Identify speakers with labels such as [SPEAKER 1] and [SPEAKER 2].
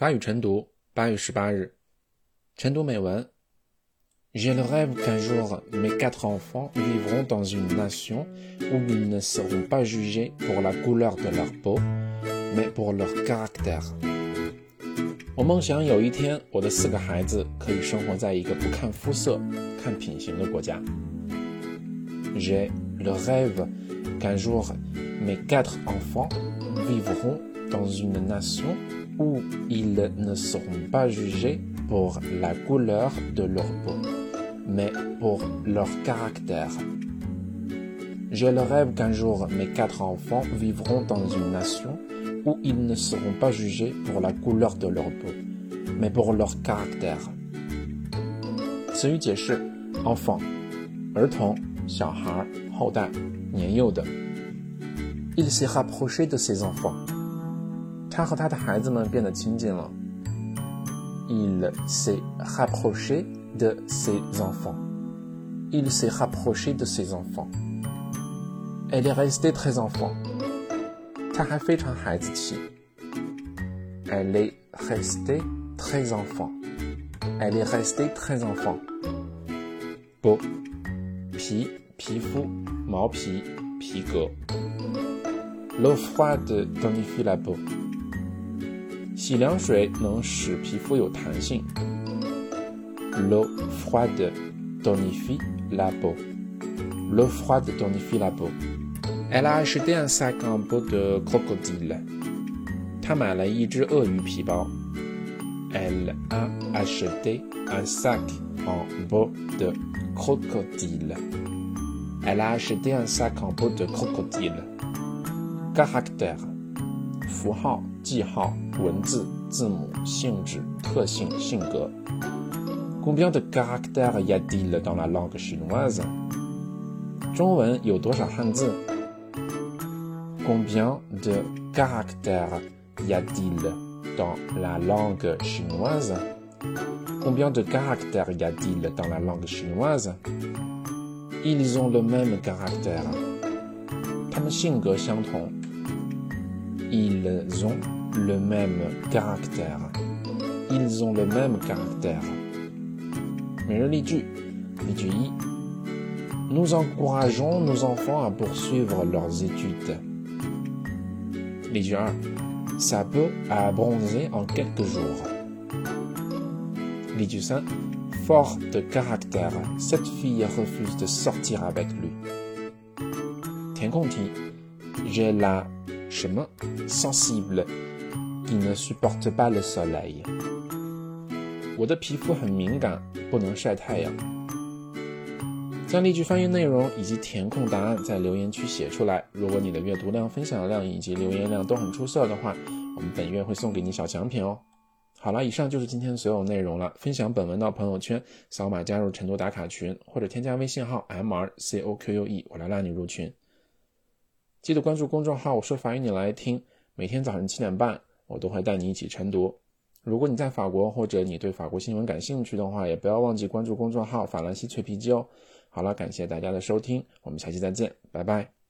[SPEAKER 1] 法语晨读八月十八日，晨读美文。J'ai le rêve qu'un jour mes quatre enfants vivront dans une nation où ils ne seront pas jugés pour la couleur de leur peau, mais pour leur caractère. 我梦想有一天，我的四个孩子可以生活在一个不看肤色、看品行的国家。J'ai le rêve qu'un jour mes quatre enfants vivront dans une nation où ils ne seront pas jugés pour la couleur de leur peau, mais pour leur caractère. J'ai le rêve qu'un jour mes quatre enfants vivront dans une nation où ils ne seront pas jugés pour la couleur de leur peau, mais pour leur caractère. 词语解释：enfant，儿童、小孩、后代、年幼的。Il s'est rapproché de ses enfants。 他和他的孩子们变得亲近了。Il s'est rapproché de ses enfants. Il s'est rapproché de ses enfants. Elle est restée très enfant. 她还非常孩子气。Elle est restée très enfant. Elle est restée très enfant. Peau 皮皮肤毛皮皮革。L'eau froide tonifie la peau. 洗凉水能使皮肤有弹性。L'eau froide tonifie la peau. L'eau froide tonifie la peau. Elle a acheté un sac en peau de crocodile. 她买了一只鳄鱼皮包。Elle a acheté un sac en peau de crocodile. Elle a acheté un sac en peau de crocodile. Caractère. 符号、记号、文字、字母、性质、特性、性格。Combien de caractères y a-t-il dans la langue chinoise？中文有多少汉字？Combien de caractères y a-t-il dans la langue chinoise? Combien de caractères y a-t-il dans la langue chinoise? Ils ont le même caractère. 他们性格相同。 ils ont le même caractère. Ils ont le même caractère. Nous encourageons nos enfants à poursuivre leurs études. Ça peut à bronzer en quelques jours. Fort de caractère, cette fille refuse de sortir avec lui. J'ai la 什么 sensible qui ne supporte pas le soleil。我的皮肤很敏感，不能晒太阳。将例句翻译内容以及填空答案在留言区写出来。如果你的阅读量、分享量以及留言量都很出色的话，我们本月会送给你小奖品哦。好了，以上就是今天所有内容了。分享本文到朋友圈，扫码加入晨读打卡群，或者添加微信号 m r c o q u e，我来拉你入群。记得关注公众号“我说法语你来听”，每天早上七点半，我都会带你一起晨读。如果你在法国，或者你对法国新闻感兴趣的话，也不要忘记关注公众号“法兰西脆皮鸡”哦。好了，感谢大家的收听，我们下期再见，拜拜。